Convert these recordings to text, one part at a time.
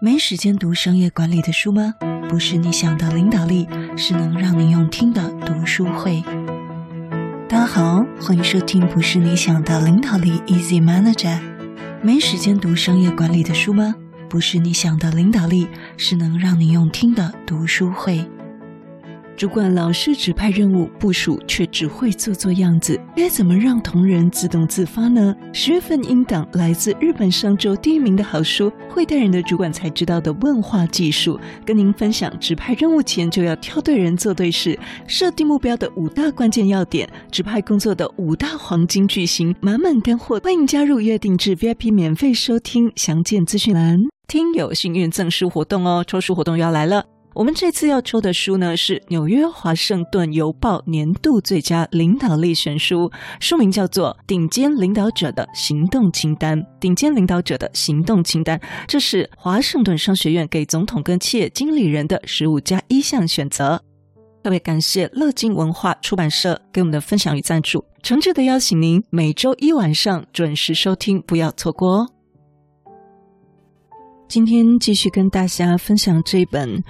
没时间读商业管理的书吗？不是你想的领导力，是能让你用听的读书会。大家好，欢迎收听《不是你想的领导力》，Easy Manager。没时间读商业管理的书吗？不是你想的领导力，是能让你用听的读书会。主管老是指派任务，部署却只会做做样子，该怎么让同仁自动自发呢？十月份音档来自日本上周第一名的好书《会带人的主管才知道的问话技术》，跟您分享指派任务前就要挑对人做对事，设定目标的五大关键要点，指派工作的五大黄金句型，满满干货。欢迎加入约定制 VIP 免费收听，详见资讯栏。听友幸运赠书活动哦，抽书活动要来了。我们这次要抽的书呢，是纽约华盛顿邮报年度最佳领导力选书，书名叫做《顶尖领导者的行动清单》。顶尖领导者的行动清单，这是华盛顿商学院给总统跟企业经理人的十五加一项选择。特别感谢乐金文化出版社给我们的分享与赞助，诚挚的邀请您每周一晚上准时收听，不要错过哦。今天继续跟大家分享这本。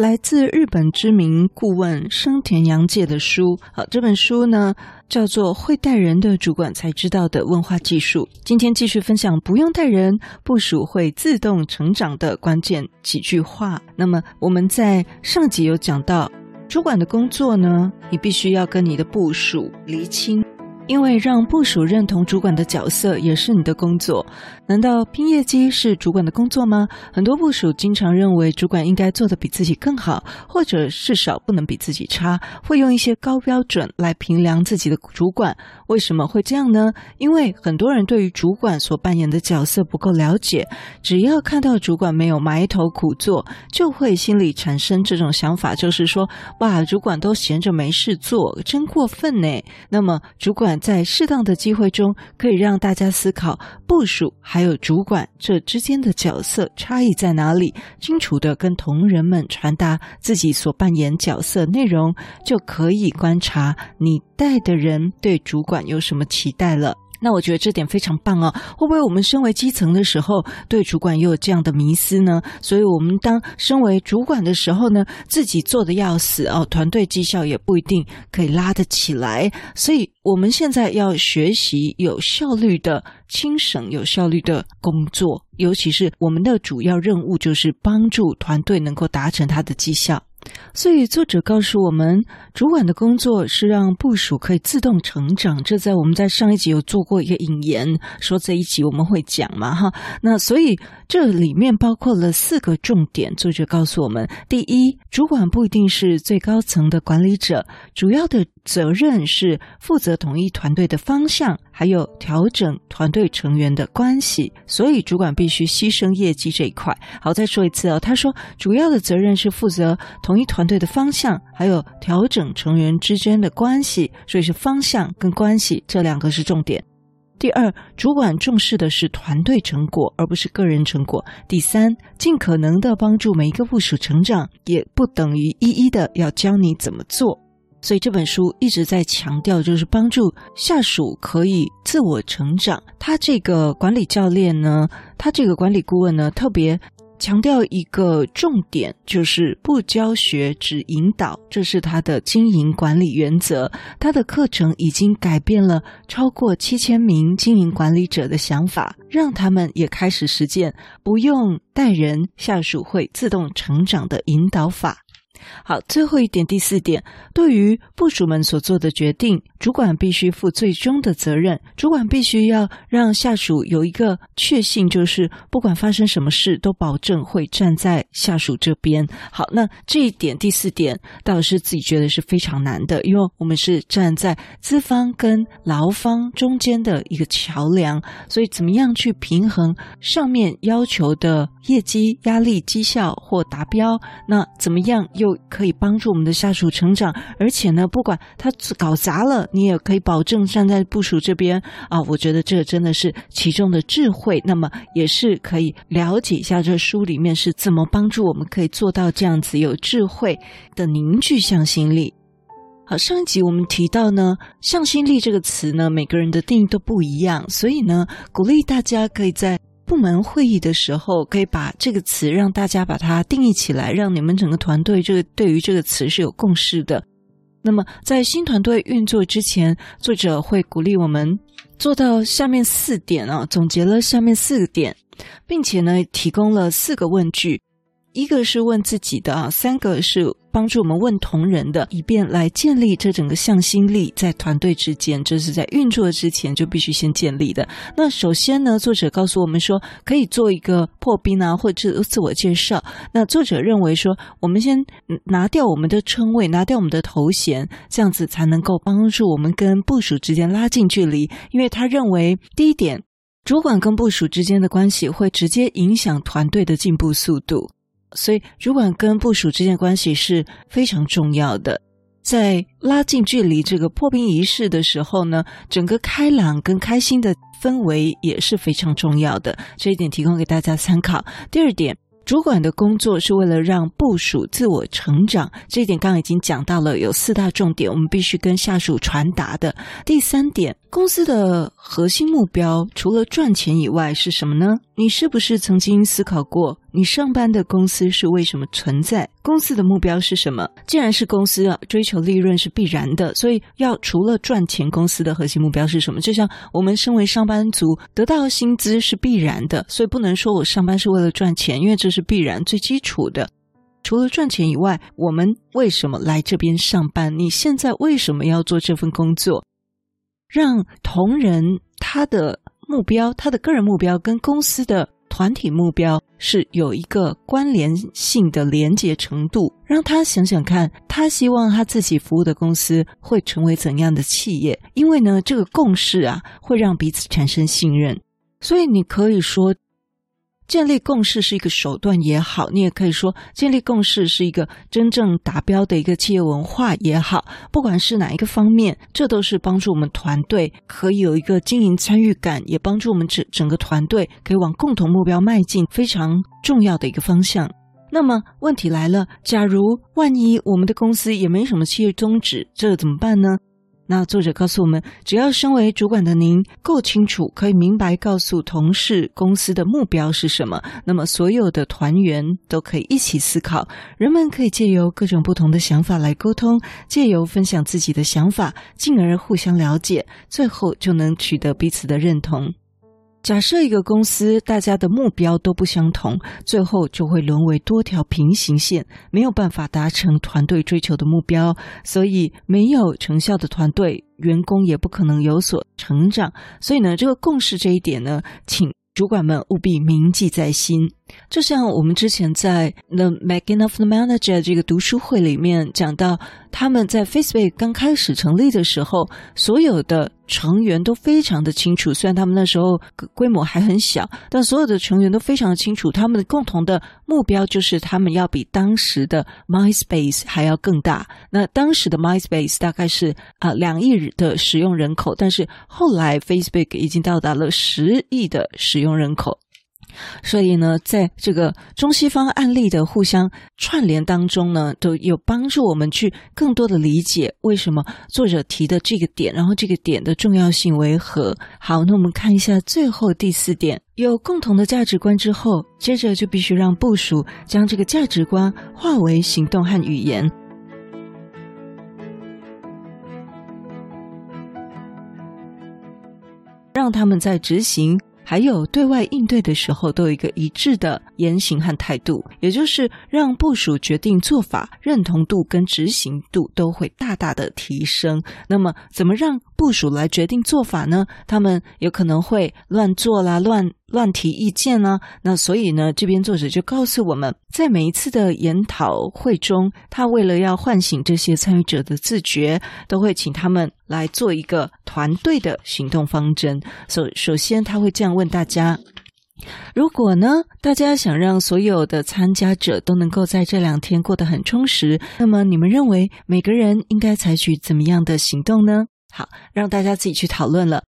来自日本知名顾问生田洋介的书，好，这本书呢叫做《会带人的主管才知道的问话技术》。今天继续分享不用带人，部署会自动成长的关键几句话。那么我们在上集有讲到，主管的工作呢，你必须要跟你的部署厘清。因为让部属认同主管的角色也是你的工作，难道拼业绩是主管的工作吗？很多部署经常认为主管应该做的比自己更好，或者至少不能比自己差，会用一些高标准来评量自己的主管。为什么会这样呢？因为很多人对于主管所扮演的角色不够了解，只要看到主管没有埋头苦做，就会心里产生这种想法，就是说，哇，主管都闲着没事做，真过分呢。那么主管。在适当的机会中，可以让大家思考部署还有主管这之间的角色差异在哪里，清楚的跟同仁们传达自己所扮演角色内容，就可以观察你带的人对主管有什么期待了。那我觉得这点非常棒哦，会不会我们身为基层的时候，对主管也有这样的迷思呢？所以，我们当身为主管的时候呢，自己做的要死哦，团队绩效也不一定可以拉得起来。所以，我们现在要学习有效率的轻省、有效率的工作，尤其是我们的主要任务就是帮助团队能够达成它的绩效。所以，作者告诉我们，主管的工作是让部署可以自动成长。这在我们在上一集有做过一个引言，说这一集我们会讲嘛，哈。那所以这里面包括了四个重点。作者告诉我们，第一，主管不一定是最高层的管理者，主要的责任是负责统一团队的方向，还有调整团队成员的关系。所以，主管必须牺牲业绩这一块。好，再说一次哦，他说，主要的责任是负责。统一团队的方向，还有调整成员之间的关系，所以是方向跟关系这两个是重点。第二，主管重视的是团队成果，而不是个人成果。第三，尽可能的帮助每一个部属成长，也不等于一一的要教你怎么做。所以这本书一直在强调，就是帮助下属可以自我成长。他这个管理教练呢，他这个管理顾问呢，特别。强调一个重点，就是不教学，只引导，这是他的经营管理原则。他的课程已经改变了超过七千名经营管理者的想法，让他们也开始实践不用带人，下属会自动成长的引导法。好，最后一点，第四点，对于部属们所做的决定，主管必须负最终的责任。主管必须要让下属有一个确信，就是不管发生什么事，都保证会站在下属这边。好，那这一点，第四点，倒是自己觉得是非常难的，因为我们是站在资方跟劳方中间的一个桥梁，所以怎么样去平衡上面要求的业绩、压力、绩效或达标？那怎么样又可以帮助我们的下属成长，而且呢，不管他搞砸了，你也可以保证站在部署这边啊。我觉得这真的是其中的智慧。那么也是可以了解一下这书里面是怎么帮助我们可以做到这样子有智慧的凝聚向心力。好，上一集我们提到呢，向心力这个词呢，每个人的定义都不一样，所以呢，鼓励大家可以在。部门会议的时候，可以把这个词让大家把它定义起来，让你们整个团队这个对于这个词是有共识的。那么，在新团队运作之前，作者会鼓励我们做到下面四点啊，总结了下面四个点，并且呢，提供了四个问句。一个是问自己的啊，三个是帮助我们问同仁的，以便来建立这整个向心力在团队之间，这是在运作之前就必须先建立的。那首先呢，作者告诉我们说，可以做一个破冰啊，或者自我介绍。那作者认为说，我们先拿掉我们的称谓，拿掉我们的头衔，这样子才能够帮助我们跟部署之间拉近距离。因为他认为，第一点，主管跟部署之间的关系会直接影响团队的进步速度。所以，主管跟部属之间的关系是非常重要的。在拉近距离这个破冰仪式的时候呢，整个开朗跟开心的氛围也是非常重要的。这一点提供给大家参考。第二点。主管的工作是为了让部属自我成长，这一点刚刚已经讲到了，有四大重点，我们必须跟下属传达的。第三点，公司的核心目标除了赚钱以外是什么呢？你是不是曾经思考过，你上班的公司是为什么存在？公司的目标是什么？既然是公司啊，追求利润是必然的，所以要除了赚钱，公司的核心目标是什么？就像我们身为上班族，得到薪资是必然的，所以不能说我上班是为了赚钱，因为这是必然最基础的。除了赚钱以外，我们为什么来这边上班？你现在为什么要做这份工作？让同仁他的目标，他的个人目标跟公司的。团体目标是有一个关联性的连结程度，让他想想看，他希望他自己服务的公司会成为怎样的企业？因为呢，这个共识啊，会让彼此产生信任，所以你可以说。建立共识是一个手段也好，你也可以说建立共识是一个真正达标的一个企业文化也好。不管是哪一个方面，这都是帮助我们团队可以有一个经营参与感，也帮助我们整整个团队可以往共同目标迈进，非常重要的一个方向。那么问题来了，假如万一我们的公司也没什么企业宗旨，这怎么办呢？那作者告诉我们，只要身为主管的您够清楚，可以明白告诉同事公司的目标是什么，那么所有的团员都可以一起思考。人们可以借由各种不同的想法来沟通，借由分享自己的想法，进而互相了解，最后就能取得彼此的认同。假设一个公司大家的目标都不相同，最后就会沦为多条平行线，没有办法达成团队追求的目标。所以，没有成效的团队，员工也不可能有所成长。所以呢，这个共识这一点呢，请主管们务必铭记在心。就像我们之前在《The Making of the Manager》这个读书会里面讲到，他们在 Facebook 刚开始成立的时候，所有的成员都非常的清楚。虽然他们那时候规模还很小，但所有的成员都非常的清楚，他们的共同的目标就是他们要比当时的 MySpace 还要更大。那当时的 MySpace 大概是啊两亿的使用人口，但是后来 Facebook 已经到达了十亿的使用人口。所以呢，在这个中西方案例的互相串联当中呢，都有帮助我们去更多的理解为什么作者提的这个点，然后这个点的重要性为何。好，那我们看一下最后第四点，有共同的价值观之后，接着就必须让部署将这个价值观化为行动和语言，让他们在执行。还有对外应对的时候，都有一个一致的言行和态度，也就是让部署决定做法，认同度跟执行度都会大大的提升。那么，怎么让部署来决定做法呢？他们有可能会乱做啦，乱。乱提意见呢？那所以呢，这边作者就告诉我们，在每一次的研讨会中，他为了要唤醒这些参与者的自觉，都会请他们来做一个团队的行动方针。首首先，他会这样问大家：如果呢，大家想让所有的参加者都能够在这两天过得很充实，那么你们认为每个人应该采取怎么样的行动呢？好，让大家自己去讨论了。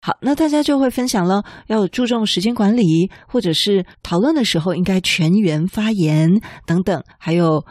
好，那大家就会分享了，要注重时间管理，或者是讨论的时候应该全员发言等等，还有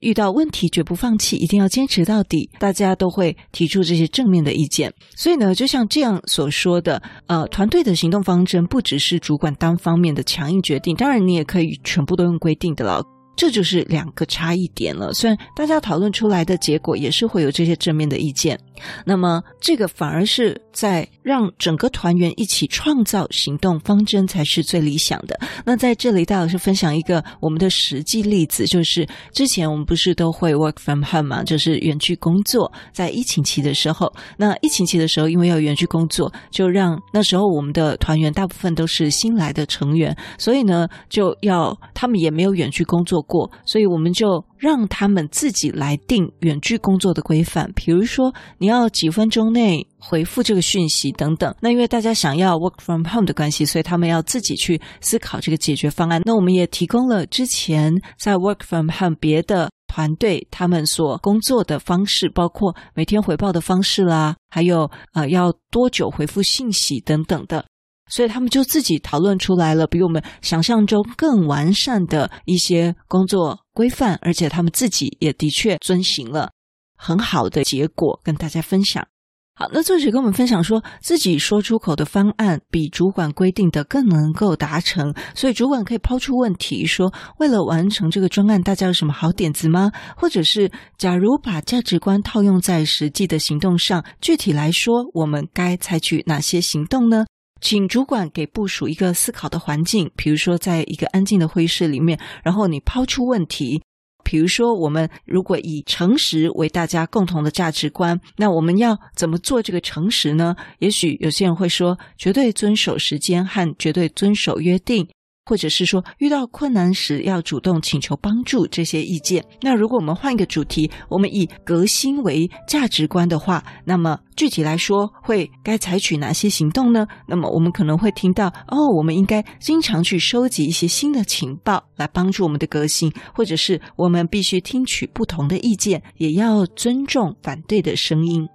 遇到问题绝不放弃，一定要坚持到底。大家都会提出这些正面的意见。所以呢，就像这样所说的，呃，团队的行动方针不只是主管单方面的强硬决定，当然你也可以全部都用规定的了。这就是两个差异点了。虽然大家讨论出来的结果也是会有这些正面的意见，那么这个反而是在让整个团员一起创造行动方针才是最理想的。那在这里，戴老师分享一个我们的实际例子，就是之前我们不是都会 work from home 嘛，就是远距工作。在疫情期的时候，那疫情期的时候，因为要远距工作，就让那时候我们的团员大部分都是新来的成员，所以呢，就要他们也没有远距工作过，所以我们就让他们自己来定远距工作的规范，比如说你要几分钟内回复这个讯息等等。那因为大家想要 work from home 的关系，所以他们要自己去思考这个解决方案。那我们也提供了之前在 work from home 别的团队他们所工作的方式，包括每天回报的方式啦，还有呃要多久回复信息等等的。所以他们就自己讨论出来了，比我们想象中更完善的一些工作规范，而且他们自己也的确遵循了很好的结果，跟大家分享。好，那作者跟我们分享说，自己说出口的方案比主管规定的更能够达成，所以主管可以抛出问题说，为了完成这个专案，大家有什么好点子吗？或者是，假如把价值观套用在实际的行动上，具体来说，我们该采取哪些行动呢？请主管给部署一个思考的环境，比如说在一个安静的会议室里面，然后你抛出问题，比如说我们如果以诚实为大家共同的价值观，那我们要怎么做这个诚实呢？也许有些人会说，绝对遵守时间和绝对遵守约定。或者是说，遇到困难时要主动请求帮助，这些意见。那如果我们换一个主题，我们以革新为价值观的话，那么具体来说，会该采取哪些行动呢？那么我们可能会听到，哦，我们应该经常去收集一些新的情报，来帮助我们的革新，或者是我们必须听取不同的意见，也要尊重反对的声音。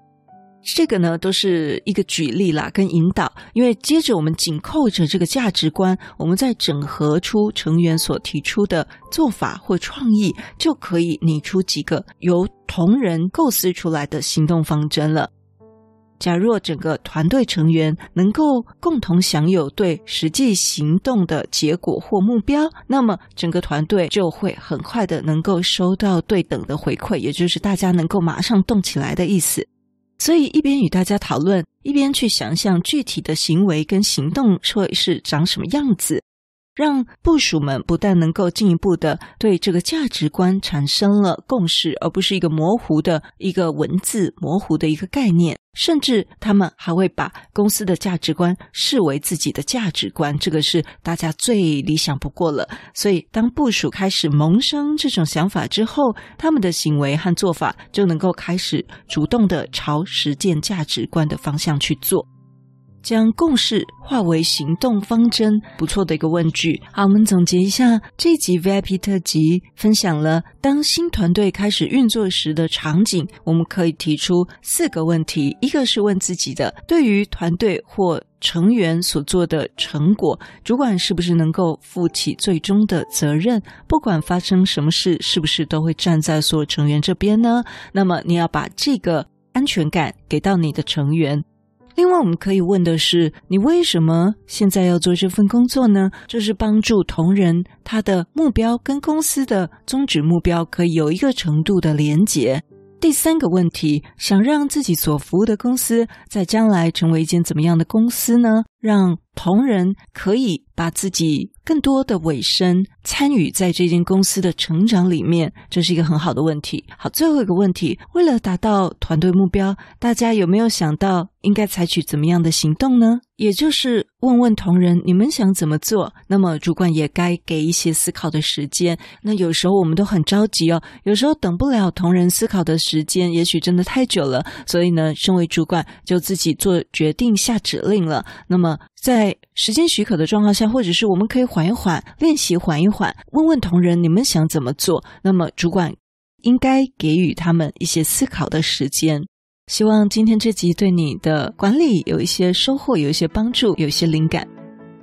这个呢，都是一个举例啦，跟引导。因为接着我们紧扣着这个价值观，我们再整合出成员所提出的做法或创意，就可以拟出几个由同仁构思出来的行动方针了。假若整个团队成员能够共同享有对实际行动的结果或目标，那么整个团队就会很快的能够收到对等的回馈，也就是大家能够马上动起来的意思。所以一边与大家讨论，一边去想象具体的行为跟行动会是长什么样子。让部属们不但能够进一步的对这个价值观产生了共识，而不是一个模糊的一个文字、模糊的一个概念，甚至他们还会把公司的价值观视为自己的价值观，这个是大家最理想不过了。所以，当部署开始萌生这种想法之后，他们的行为和做法就能够开始主动的朝实践价值观的方向去做。将共识化为行动方针，不错的一个问句。好，我们总结一下这集 VIP 特辑，分享了当新团队开始运作时的场景。我们可以提出四个问题：一个是问自己的，对于团队或成员所做的成果，主管是不是能够负起最终的责任？不管发生什么事，是不是都会站在所有成员这边呢？那么你要把这个安全感给到你的成员。另外，我们可以问的是：你为什么现在要做这份工作呢？就是帮助同仁，他的目标跟公司的宗旨目标可以有一个程度的连结。第三个问题，想让自己所服务的公司在将来成为一间怎么样的公司呢？让同仁可以把自己更多的尾声参与在这间公司的成长里面，这是一个很好的问题。好，最后一个问题，为了达到团队目标，大家有没有想到应该采取怎么样的行动呢？也就是问问同仁，你们想怎么做？那么主管也该给一些思考的时间。那有时候我们都很着急哦，有时候等不了同仁思考的时间，也许真的太久了。所以呢，身为主管就自己做决定、下指令了。那么。在时间许可的状况下，或者是我们可以缓一缓，练习缓一缓，问问同仁，你们想怎么做？那么主管应该给予他们一些思考的时间。希望今天这集对你的管理有一些收获，有一些帮助，有一些灵感。